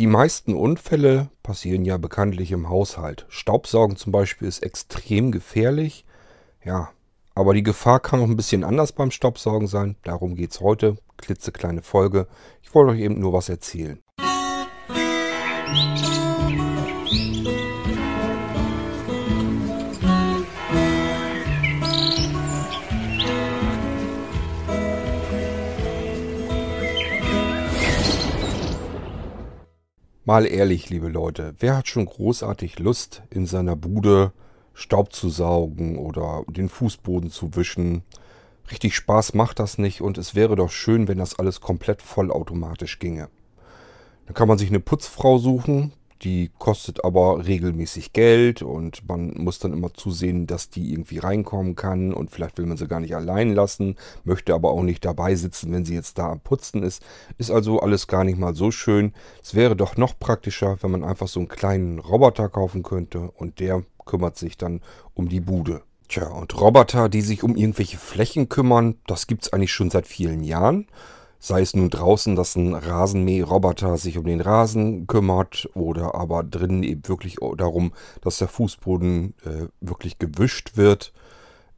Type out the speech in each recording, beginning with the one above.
Die meisten Unfälle passieren ja bekanntlich im Haushalt. Staubsaugen zum Beispiel ist extrem gefährlich. Ja, aber die Gefahr kann auch ein bisschen anders beim Staubsaugen sein. Darum geht es heute. Klitzekleine Folge. Ich wollte euch eben nur was erzählen. Mal ehrlich, liebe Leute, wer hat schon großartig Lust, in seiner Bude Staub zu saugen oder den Fußboden zu wischen? Richtig Spaß macht das nicht und es wäre doch schön, wenn das alles komplett vollautomatisch ginge. Dann kann man sich eine Putzfrau suchen, die kostet aber regelmäßig Geld und man muss dann immer zusehen, dass die irgendwie reinkommen kann und vielleicht will man sie gar nicht allein lassen, möchte aber auch nicht dabei sitzen, wenn sie jetzt da am Putzen ist. Ist also alles gar nicht mal so schön. Es wäre doch noch praktischer, wenn man einfach so einen kleinen Roboter kaufen könnte und der kümmert sich dann um die Bude. Tja, und Roboter, die sich um irgendwelche Flächen kümmern, das gibt es eigentlich schon seit vielen Jahren. Sei es nun draußen, dass ein Rasenmäherroboter sich um den Rasen kümmert oder aber drinnen eben wirklich darum, dass der Fußboden äh, wirklich gewischt wird.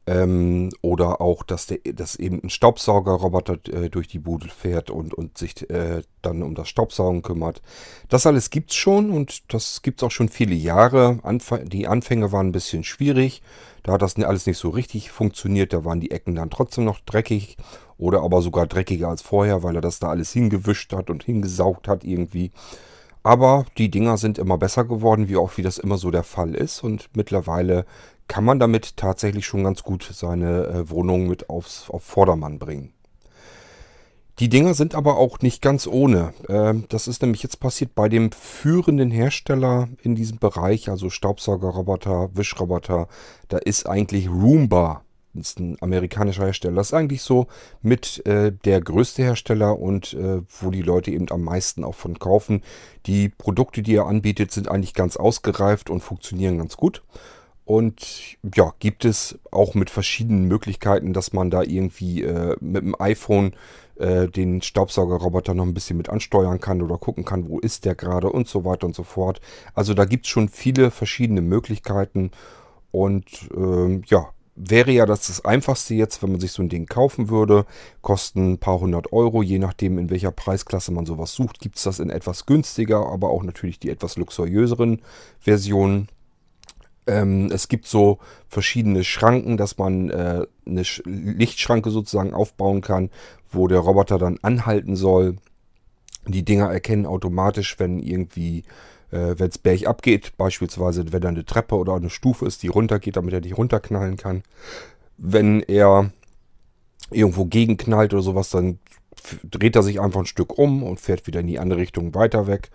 Ähm, oder auch, dass, der, dass eben ein Staubsaugerroboter äh, durch die Bude fährt und, und sich äh, dann um das Staubsaugen kümmert. Das alles gibt's schon und das gibt's auch schon viele Jahre. Anf die Anfänge waren ein bisschen schwierig. Da hat das alles nicht so richtig funktioniert. Da waren die Ecken dann trotzdem noch dreckig oder aber sogar dreckiger als vorher, weil er das da alles hingewischt hat und hingesaugt hat irgendwie. Aber die Dinger sind immer besser geworden, wie auch wie das immer so der Fall ist. Und mittlerweile kann man damit tatsächlich schon ganz gut seine äh, Wohnung mit aufs, auf Vordermann bringen. Die Dinger sind aber auch nicht ganz ohne. Ähm, das ist nämlich jetzt passiert bei dem führenden Hersteller in diesem Bereich, also Staubsaugerroboter, Wischroboter. Da ist eigentlich Roomba ist ein amerikanischer Hersteller. Das ist eigentlich so mit äh, der größte Hersteller und äh, wo die Leute eben am meisten auch von kaufen. Die Produkte, die er anbietet, sind eigentlich ganz ausgereift und funktionieren ganz gut. Und ja, gibt es auch mit verschiedenen Möglichkeiten, dass man da irgendwie äh, mit dem iPhone äh, den Staubsaugerroboter noch ein bisschen mit ansteuern kann oder gucken kann, wo ist der gerade und so weiter und so fort. Also da gibt es schon viele verschiedene Möglichkeiten. Und ähm, ja, wäre ja das, das einfachste jetzt, wenn man sich so ein Ding kaufen würde. Kosten ein paar hundert Euro, je nachdem in welcher Preisklasse man sowas sucht. Gibt es das in etwas günstiger, aber auch natürlich die etwas luxuriöseren Versionen. Ähm, es gibt so verschiedene Schranken, dass man äh, eine Sch Lichtschranke sozusagen aufbauen kann, wo der Roboter dann anhalten soll. Die Dinger erkennen automatisch, wenn irgendwie wenn es bergab geht, beispielsweise wenn da eine Treppe oder eine Stufe ist, die runtergeht, damit er nicht runterknallen kann. Wenn er irgendwo gegenknallt oder sowas, dann dreht er sich einfach ein Stück um und fährt wieder in die andere Richtung weiter weg.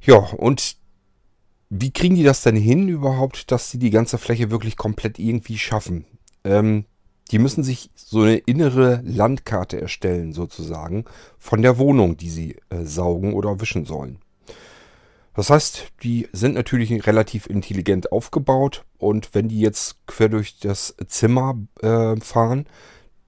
Ja, und wie kriegen die das denn hin überhaupt, dass sie die ganze Fläche wirklich komplett irgendwie schaffen? Ähm, die müssen sich so eine innere Landkarte erstellen, sozusagen, von der Wohnung, die sie äh, saugen oder wischen sollen. Das heißt, die sind natürlich relativ intelligent aufgebaut und wenn die jetzt quer durch das Zimmer äh, fahren,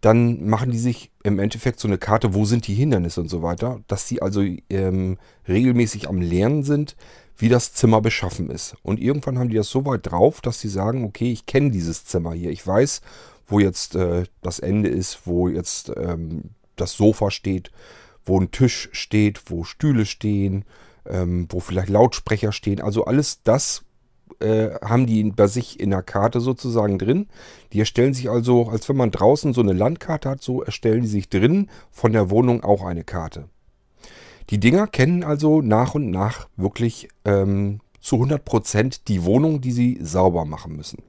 dann machen die sich im Endeffekt so eine Karte, wo sind die Hindernisse und so weiter, dass die also ähm, regelmäßig am Lernen sind, wie das Zimmer beschaffen ist. Und irgendwann haben die das so weit drauf, dass sie sagen, okay, ich kenne dieses Zimmer hier, ich weiß, wo jetzt äh, das Ende ist, wo jetzt ähm, das Sofa steht, wo ein Tisch steht, wo Stühle stehen, ähm, wo vielleicht Lautsprecher stehen. Also alles das äh, haben die bei sich in der Karte sozusagen drin. Die erstellen sich also, als wenn man draußen so eine Landkarte hat, so erstellen die sich drin von der Wohnung auch eine Karte. Die Dinger kennen also nach und nach wirklich ähm, zu 100% die Wohnung, die sie sauber machen müssen.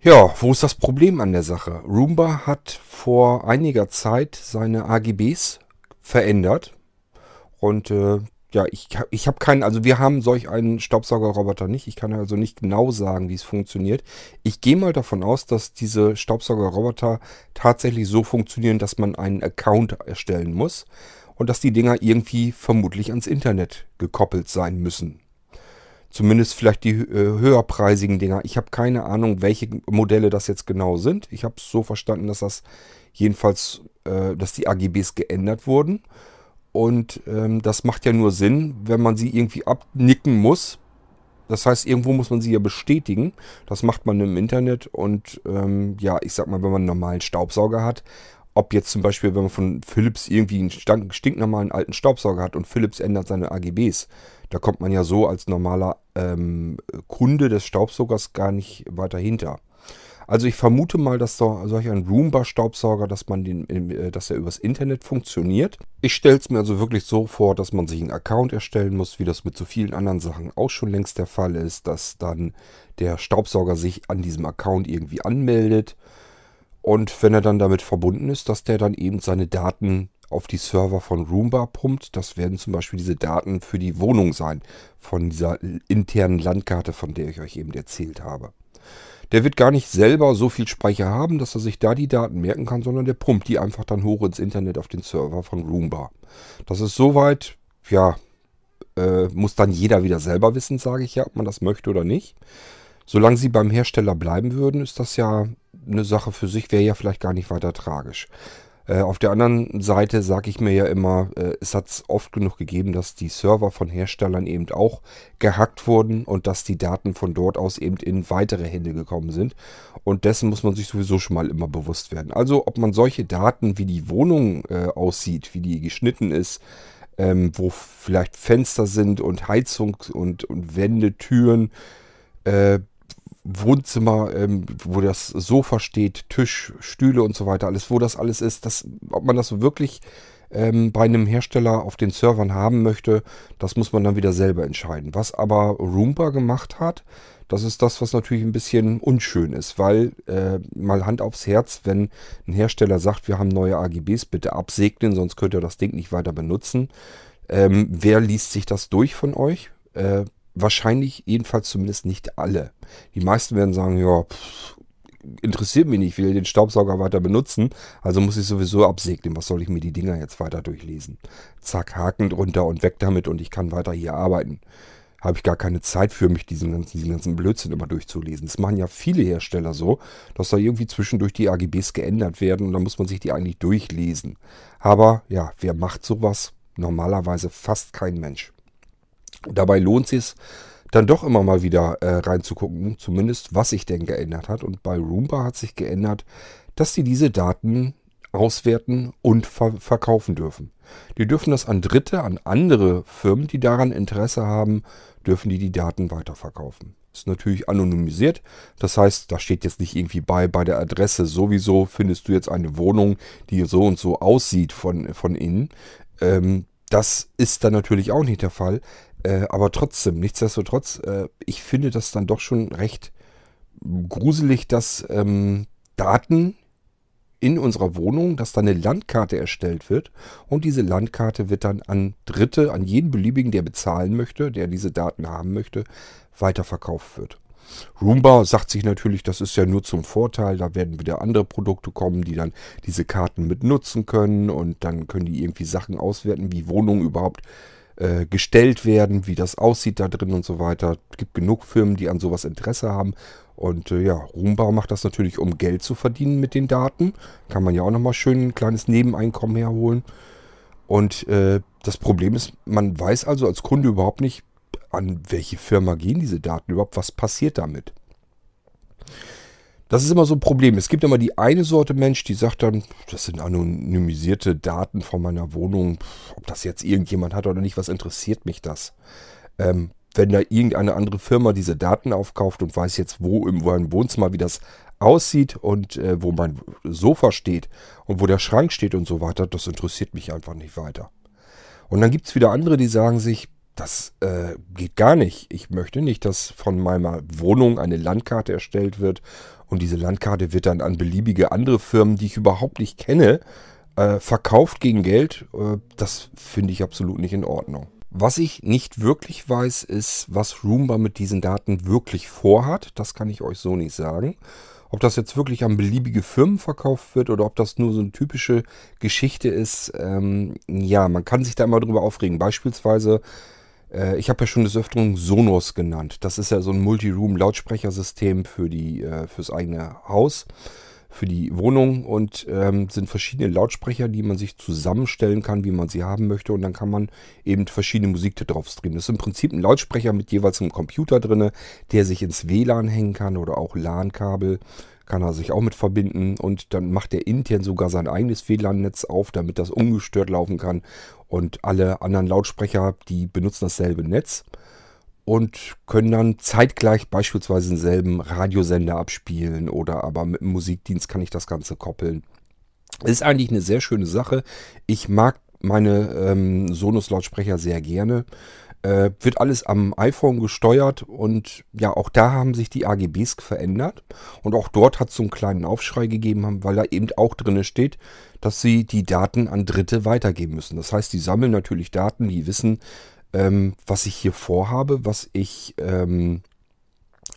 Ja, wo ist das Problem an der Sache? Roomba hat vor einiger Zeit seine AGBs verändert. Und äh, ja, ich, ich habe keinen, also wir haben solch einen Staubsaugerroboter nicht. Ich kann also nicht genau sagen, wie es funktioniert. Ich gehe mal davon aus, dass diese Staubsaugerroboter tatsächlich so funktionieren, dass man einen Account erstellen muss und dass die Dinger irgendwie vermutlich ans Internet gekoppelt sein müssen. Zumindest vielleicht die äh, höherpreisigen Dinger. Ich habe keine Ahnung, welche Modelle das jetzt genau sind. Ich habe es so verstanden, dass das jedenfalls, äh, dass die AGBs geändert wurden Und ähm, das macht ja nur Sinn, wenn man sie irgendwie abnicken muss. Das heißt, irgendwo muss man sie ja bestätigen. Das macht man im Internet. Und ähm, ja, ich sag mal, wenn man einen normalen Staubsauger hat, ob jetzt zum Beispiel, wenn man von Philips irgendwie einen stinknormalen alten Staubsauger hat und Philips ändert seine AGBs, da kommt man ja so als normaler ähm, Kunde des Staubsaugers gar nicht weiter hinter. Also ich vermute mal, dass so, solch ein Roomba-Staubsauger, dass man den, äh, dass er übers Internet funktioniert. Ich stelle es mir also wirklich so vor, dass man sich einen Account erstellen muss, wie das mit so vielen anderen Sachen auch schon längst der Fall ist, dass dann der Staubsauger sich an diesem Account irgendwie anmeldet. Und wenn er dann damit verbunden ist, dass der dann eben seine Daten auf die Server von Roomba pumpt. Das werden zum Beispiel diese Daten für die Wohnung sein, von dieser internen Landkarte, von der ich euch eben erzählt habe. Der wird gar nicht selber so viel Speicher haben, dass er sich da die Daten merken kann, sondern der pumpt die einfach dann hoch ins Internet auf den Server von Roomba. Das ist soweit, ja, äh, muss dann jeder wieder selber wissen, sage ich ja, ob man das möchte oder nicht. Solange sie beim Hersteller bleiben würden, ist das ja eine Sache für sich, wäre ja vielleicht gar nicht weiter tragisch. Äh, auf der anderen Seite sage ich mir ja immer, äh, es hat oft genug gegeben, dass die Server von Herstellern eben auch gehackt wurden und dass die Daten von dort aus eben in weitere Hände gekommen sind. Und dessen muss man sich sowieso schon mal immer bewusst werden. Also ob man solche Daten, wie die Wohnung äh, aussieht, wie die geschnitten ist, ähm, wo vielleicht Fenster sind und Heizung und, und Wände, Türen, äh, Wohnzimmer, ähm, wo das Sofa steht, Tisch, Stühle und so weiter, alles, wo das alles ist, das, ob man das wirklich ähm, bei einem Hersteller auf den Servern haben möchte, das muss man dann wieder selber entscheiden. Was aber Roomba gemacht hat, das ist das, was natürlich ein bisschen unschön ist, weil äh, mal Hand aufs Herz, wenn ein Hersteller sagt, wir haben neue AGBs, bitte absegnen, sonst könnt ihr das Ding nicht weiter benutzen. Ähm, wer liest sich das durch von euch? Äh, Wahrscheinlich jedenfalls zumindest nicht alle. Die meisten werden sagen, ja, pff, interessiert mich nicht, ich will den Staubsauger weiter benutzen, also muss ich sowieso absegnen. Was soll ich mir die Dinger jetzt weiter durchlesen? Zack, Haken drunter und weg damit und ich kann weiter hier arbeiten. Habe ich gar keine Zeit für mich, diesen ganzen, diesen ganzen Blödsinn immer durchzulesen. Das machen ja viele Hersteller so, dass da irgendwie zwischendurch die AGBs geändert werden und dann muss man sich die eigentlich durchlesen. Aber ja, wer macht sowas? Normalerweise fast kein Mensch. Dabei lohnt es dann doch immer mal wieder äh, reinzugucken, zumindest was sich denn geändert hat. Und bei Roomba hat sich geändert, dass sie diese Daten auswerten und ver verkaufen dürfen. Die dürfen das an Dritte, an andere Firmen, die daran Interesse haben, dürfen die die Daten weiterverkaufen. Ist natürlich anonymisiert. Das heißt, da steht jetzt nicht irgendwie bei, bei der Adresse sowieso findest du jetzt eine Wohnung, die so und so aussieht von, von innen. Ähm, das ist dann natürlich auch nicht der Fall. Äh, aber trotzdem, nichtsdestotrotz, äh, ich finde das dann doch schon recht gruselig, dass ähm, Daten in unserer Wohnung, dass da eine Landkarte erstellt wird. Und diese Landkarte wird dann an Dritte, an jeden beliebigen, der bezahlen möchte, der diese Daten haben möchte, weiterverkauft wird. Roomba sagt sich natürlich, das ist ja nur zum Vorteil, da werden wieder andere Produkte kommen, die dann diese Karten mit nutzen können. Und dann können die irgendwie Sachen auswerten, wie Wohnungen überhaupt äh, gestellt werden, wie das aussieht da drin und so weiter. Es gibt genug Firmen, die an sowas Interesse haben. Und äh, ja, Rumbau macht das natürlich, um Geld zu verdienen mit den Daten. Kann man ja auch nochmal schön ein kleines Nebeneinkommen herholen. Und äh, das Problem ist, man weiß also als Kunde überhaupt nicht, an welche Firma gehen diese Daten überhaupt, was passiert damit. Das ist immer so ein Problem. Es gibt immer die eine Sorte Mensch, die sagt dann, das sind anonymisierte Daten von meiner Wohnung. Ob das jetzt irgendjemand hat oder nicht, was interessiert mich das? Ähm, wenn da irgendeine andere Firma diese Daten aufkauft und weiß jetzt, wo im Wohnzimmer, wie das aussieht und äh, wo mein Sofa steht und wo der Schrank steht und so weiter, das interessiert mich einfach nicht weiter. Und dann gibt es wieder andere, die sagen sich, das äh, geht gar nicht. Ich möchte nicht, dass von meiner Wohnung eine Landkarte erstellt wird und diese Landkarte wird dann an beliebige andere Firmen, die ich überhaupt nicht kenne, äh, verkauft gegen Geld. Äh, das finde ich absolut nicht in Ordnung. Was ich nicht wirklich weiß, ist, was Roomba mit diesen Daten wirklich vorhat. Das kann ich euch so nicht sagen. Ob das jetzt wirklich an beliebige Firmen verkauft wird oder ob das nur so eine typische Geschichte ist, ähm, ja, man kann sich da immer drüber aufregen. Beispielsweise ich habe ja schon des Öfteren Sonos genannt. Das ist ja so ein Multi-Room-Lautsprechersystem für die, äh, fürs eigene Haus. für die Wohnung und ähm, sind verschiedene Lautsprecher, die man sich zusammenstellen kann, wie man sie haben möchte. Und dann kann man eben verschiedene Musik da drauf streamen. Das ist im Prinzip ein Lautsprecher mit jeweils einem Computer drin, der sich ins WLAN hängen kann oder auch LAN-Kabel kann er sich auch mit verbinden und dann macht er intern sogar sein eigenes WLAN-Netz auf, damit das ungestört laufen kann und alle anderen Lautsprecher, die benutzen dasselbe Netz und können dann zeitgleich beispielsweise denselben Radiosender abspielen oder aber mit dem Musikdienst kann ich das Ganze koppeln. Ist eigentlich eine sehr schöne Sache. Ich mag meine ähm, Sonos-Lautsprecher sehr gerne. Äh, wird alles am iPhone gesteuert und ja, auch da haben sich die AGBs verändert. Und auch dort hat es so einen kleinen Aufschrei gegeben, weil da eben auch drin steht, dass sie die Daten an Dritte weitergeben müssen. Das heißt, die sammeln natürlich Daten, die wissen, ähm, was ich hier vorhabe, was ich ähm,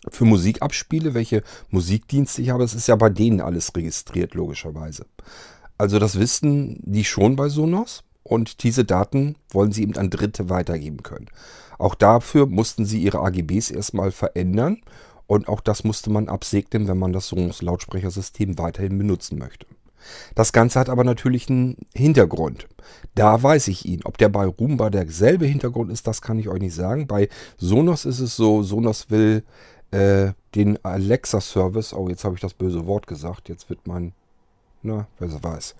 für Musik abspiele, welche Musikdienste ich habe. Es ist ja bei denen alles registriert, logischerweise. Also das wissen die schon bei Sonos und diese Daten wollen sie eben an Dritte weitergeben können. Auch dafür mussten sie ihre AGBs erstmal verändern und auch das musste man absegnen, wenn man das Sonos Lautsprechersystem weiterhin benutzen möchte. Das Ganze hat aber natürlich einen Hintergrund. Da weiß ich ihn. Ob der bei Roomba derselbe Hintergrund ist, das kann ich euch nicht sagen. Bei Sonos ist es so, Sonos will äh, den Alexa-Service, oh, jetzt habe ich das böse Wort gesagt, jetzt wird mein, na, wer weiß.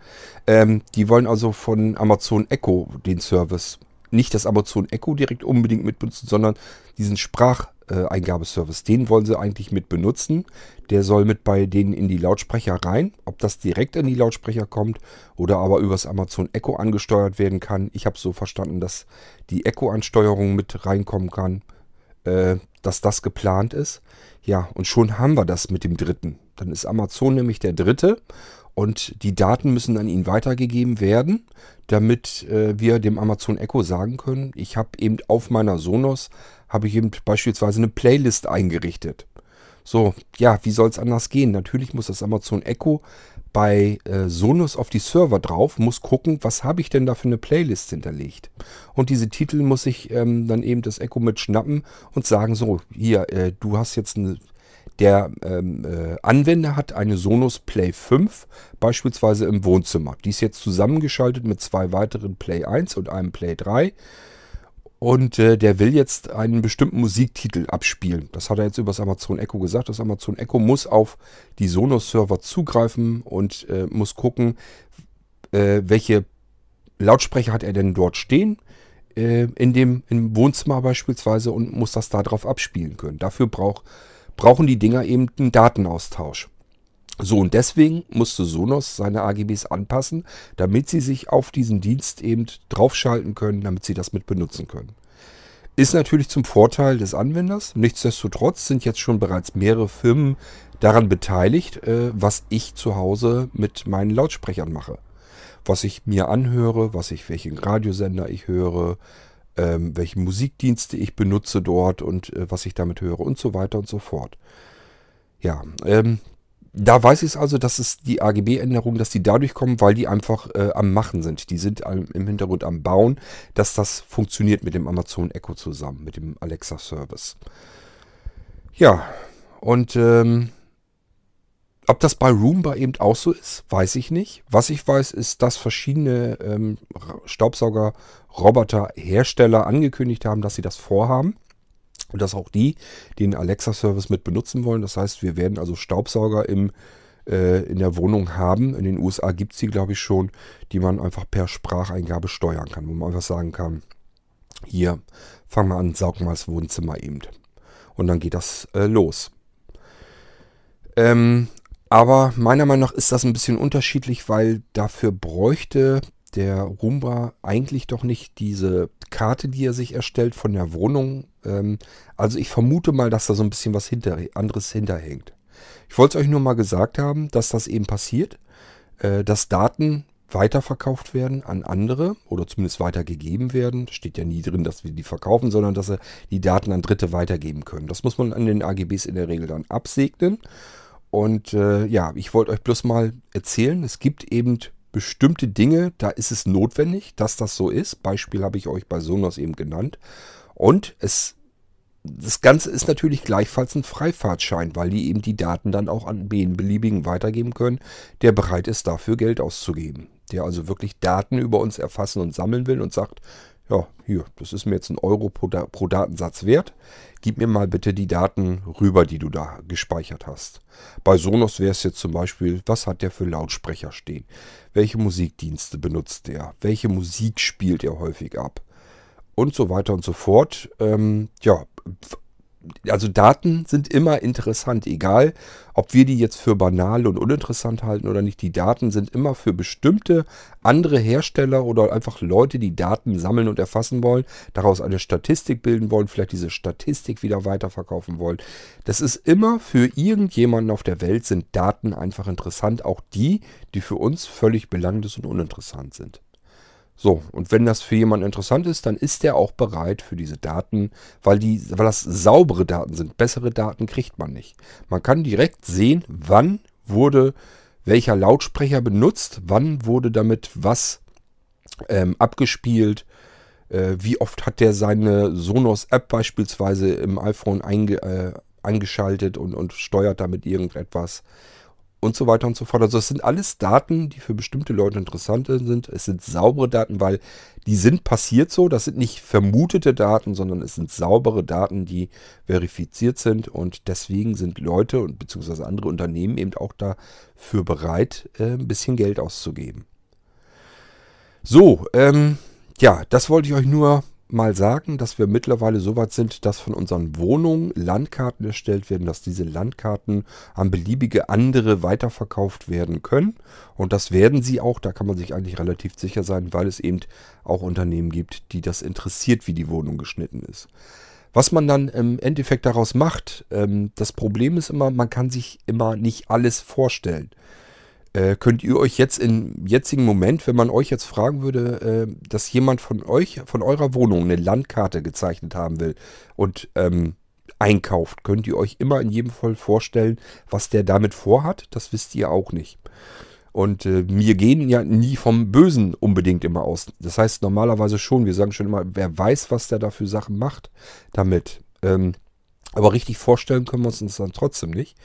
Ähm, die wollen also von Amazon Echo den Service, nicht das Amazon Echo direkt unbedingt mitbenutzen, sondern diesen Sprach- äh. Den wollen sie eigentlich mit benutzen. Der soll mit bei denen in die Lautsprecher rein. Ob das direkt in die Lautsprecher kommt oder aber übers Amazon Echo angesteuert werden kann. Ich habe so verstanden, dass die Echo-Ansteuerung mit reinkommen kann. Äh, dass das geplant ist. Ja, und schon haben wir das mit dem dritten. Dann ist Amazon nämlich der dritte und die Daten müssen an ihn weitergegeben werden, damit äh, wir dem Amazon Echo sagen können, ich habe eben auf meiner Sonos habe ich eben beispielsweise eine Playlist eingerichtet. So, ja, wie soll es anders gehen? Natürlich muss das Amazon Echo bei äh, Sonos auf die Server drauf, muss gucken, was habe ich denn da für eine Playlist hinterlegt. Und diese Titel muss ich ähm, dann eben das Echo mit schnappen und sagen, so, hier, äh, du hast jetzt eine, der ähm, äh, Anwender hat eine Sonos Play 5 beispielsweise im Wohnzimmer. Die ist jetzt zusammengeschaltet mit zwei weiteren Play 1 und einem Play 3. Und äh, der will jetzt einen bestimmten Musiktitel abspielen. Das hat er jetzt über das Amazon Echo gesagt. Das Amazon Echo muss auf die Sonos-Server zugreifen und äh, muss gucken, äh, welche Lautsprecher hat er denn dort stehen. Äh, in dem im Wohnzimmer beispielsweise und muss das darauf abspielen können. Dafür brauch, brauchen die Dinger eben einen Datenaustausch. So, und deswegen musste Sonos seine AGBs anpassen, damit sie sich auf diesen Dienst eben draufschalten können, damit sie das mit benutzen können. Ist natürlich zum Vorteil des Anwenders. Nichtsdestotrotz sind jetzt schon bereits mehrere Firmen daran beteiligt, äh, was ich zu Hause mit meinen Lautsprechern mache. Was ich mir anhöre, was ich, welchen Radiosender ich höre, ähm, welche Musikdienste ich benutze dort und äh, was ich damit höre und so weiter und so fort. Ja, ähm, da weiß ich es also, dass es die AGB-Änderungen, dass die dadurch kommen, weil die einfach äh, am Machen sind. Die sind im Hintergrund am Bauen, dass das funktioniert mit dem Amazon Echo zusammen, mit dem Alexa-Service. Ja, und ähm, ob das bei Roomba eben auch so ist, weiß ich nicht. Was ich weiß, ist, dass verschiedene ähm, Staubsauger-Roboter-Hersteller angekündigt haben, dass sie das vorhaben. Und dass auch die den Alexa-Service mit benutzen wollen. Das heißt, wir werden also Staubsauger im, äh, in der Wohnung haben. In den USA gibt es die, glaube ich, schon, die man einfach per Spracheingabe steuern kann. Wo man einfach sagen kann, hier, fang mal an, saug mal das Wohnzimmer eben. Und dann geht das äh, los. Ähm, aber meiner Meinung nach ist das ein bisschen unterschiedlich, weil dafür bräuchte der Roomba eigentlich doch nicht diese Karte, die er sich erstellt von der Wohnung. Ähm, also ich vermute mal, dass da so ein bisschen was hinter, anderes hinterhängt. Ich wollte es euch nur mal gesagt haben, dass das eben passiert, äh, dass Daten weiterverkauft werden an andere oder zumindest weitergegeben werden. Steht ja nie drin, dass wir die verkaufen, sondern dass sie die Daten an Dritte weitergeben können. Das muss man an den AGBs in der Regel dann absegnen. Und äh, ja, ich wollte euch bloß mal erzählen, es gibt eben bestimmte Dinge, da ist es notwendig, dass das so ist. Beispiel habe ich euch bei Sonos eben genannt. Und es das Ganze ist natürlich gleichfalls ein Freifahrtschein, weil die eben die Daten dann auch an wen beliebigen weitergeben können, der bereit ist, dafür Geld auszugeben. Der also wirklich Daten über uns erfassen und sammeln will und sagt, ja, hier, das ist mir jetzt ein Euro pro, pro Datensatz wert. Gib mir mal bitte die Daten rüber, die du da gespeichert hast. Bei Sonos wäre es jetzt zum Beispiel, was hat der für Lautsprecher stehen? Welche Musikdienste benutzt der? Welche Musik spielt er häufig ab? Und so weiter und so fort. Ähm, ja, also Daten sind immer interessant, egal ob wir die jetzt für banal und uninteressant halten oder nicht. Die Daten sind immer für bestimmte andere Hersteller oder einfach Leute, die Daten sammeln und erfassen wollen, daraus eine Statistik bilden wollen, vielleicht diese Statistik wieder weiterverkaufen wollen. Das ist immer für irgendjemanden auf der Welt sind Daten einfach interessant, auch die, die für uns völlig belanglos und uninteressant sind. So, und wenn das für jemanden interessant ist, dann ist er auch bereit für diese Daten, weil, die, weil das saubere Daten sind. Bessere Daten kriegt man nicht. Man kann direkt sehen, wann wurde welcher Lautsprecher benutzt, wann wurde damit was ähm, abgespielt, äh, wie oft hat der seine Sonos-App beispielsweise im iPhone einge, äh, eingeschaltet und, und steuert damit irgendetwas und so weiter und so fort. Also es sind alles Daten, die für bestimmte Leute interessant sind. Es sind saubere Daten, weil die sind passiert so. Das sind nicht vermutete Daten, sondern es sind saubere Daten, die verifiziert sind. Und deswegen sind Leute und beziehungsweise andere Unternehmen eben auch dafür bereit, äh, ein bisschen Geld auszugeben. So, ähm, ja, das wollte ich euch nur mal sagen, dass wir mittlerweile so weit sind, dass von unseren Wohnungen Landkarten erstellt werden, dass diese Landkarten an beliebige andere weiterverkauft werden können. Und das werden sie auch, da kann man sich eigentlich relativ sicher sein, weil es eben auch Unternehmen gibt, die das interessiert, wie die Wohnung geschnitten ist. Was man dann im Endeffekt daraus macht, ähm, das Problem ist immer, man kann sich immer nicht alles vorstellen. Äh, könnt ihr euch jetzt im jetzigen Moment, wenn man euch jetzt fragen würde, äh, dass jemand von euch, von eurer Wohnung eine Landkarte gezeichnet haben will und ähm, einkauft, könnt ihr euch immer in jedem Fall vorstellen, was der damit vorhat? Das wisst ihr auch nicht. Und äh, wir gehen ja nie vom Bösen unbedingt immer aus. Das heißt normalerweise schon, wir sagen schon immer, wer weiß, was der da für Sachen macht damit. Ähm, aber richtig vorstellen können wir uns das dann trotzdem nicht.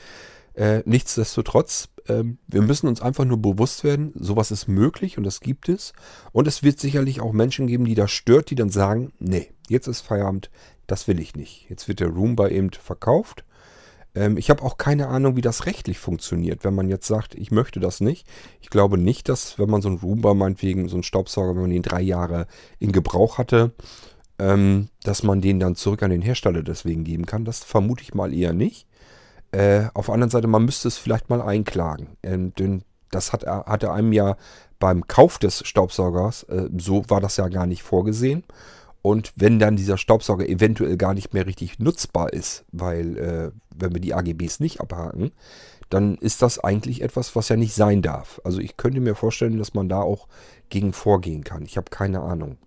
Äh, nichtsdestotrotz, ähm, wir müssen uns einfach nur bewusst werden, sowas ist möglich und das gibt es. Und es wird sicherlich auch Menschen geben, die das stört, die dann sagen, nee, jetzt ist Feierabend, das will ich nicht. Jetzt wird der Roomba eben verkauft. Ähm, ich habe auch keine Ahnung, wie das rechtlich funktioniert, wenn man jetzt sagt, ich möchte das nicht. Ich glaube nicht, dass, wenn man so einen Roomba meinetwegen, so einen Staubsauger, wenn man den drei Jahre in Gebrauch hatte, ähm, dass man den dann zurück an den Hersteller deswegen geben kann. Das vermute ich mal eher nicht. Äh, auf der anderen Seite, man müsste es vielleicht mal einklagen. Ähm, denn das hat, hat er einem ja beim Kauf des Staubsaugers, äh, so war das ja gar nicht vorgesehen. Und wenn dann dieser Staubsauger eventuell gar nicht mehr richtig nutzbar ist, weil äh, wenn wir die AGBs nicht abhaken, dann ist das eigentlich etwas, was ja nicht sein darf. Also ich könnte mir vorstellen, dass man da auch gegen vorgehen kann. Ich habe keine Ahnung.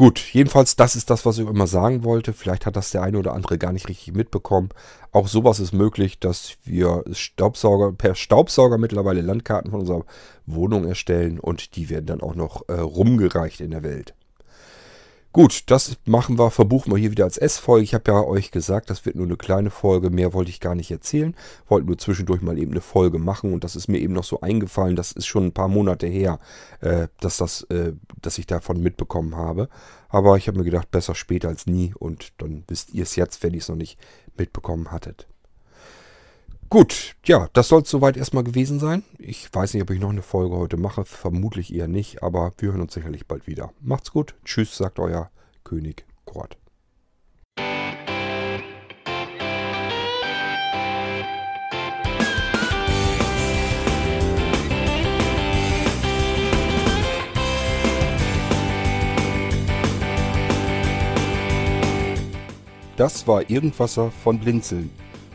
Gut, jedenfalls, das ist das, was ich immer sagen wollte. Vielleicht hat das der eine oder andere gar nicht richtig mitbekommen. Auch sowas ist möglich, dass wir Staubsauger per Staubsauger mittlerweile Landkarten von unserer Wohnung erstellen und die werden dann auch noch äh, rumgereicht in der Welt. Gut, das machen wir, verbuchen wir hier wieder als S-Folge. Ich habe ja euch gesagt, das wird nur eine kleine Folge. Mehr wollte ich gar nicht erzählen. Wollte nur zwischendurch mal eben eine Folge machen und das ist mir eben noch so eingefallen. Das ist schon ein paar Monate her, äh, dass, das, äh, dass ich davon mitbekommen habe. Aber ich habe mir gedacht, besser später als nie und dann wisst ihr es jetzt, wenn ihr es noch nicht mitbekommen hattet. Gut, ja, das soll es soweit erstmal gewesen sein. Ich weiß nicht, ob ich noch eine Folge heute mache, vermutlich eher nicht, aber wir hören uns sicherlich bald wieder. Macht's gut, tschüss, sagt euer König Kurt. Das war Irgendwasser von Blinzeln.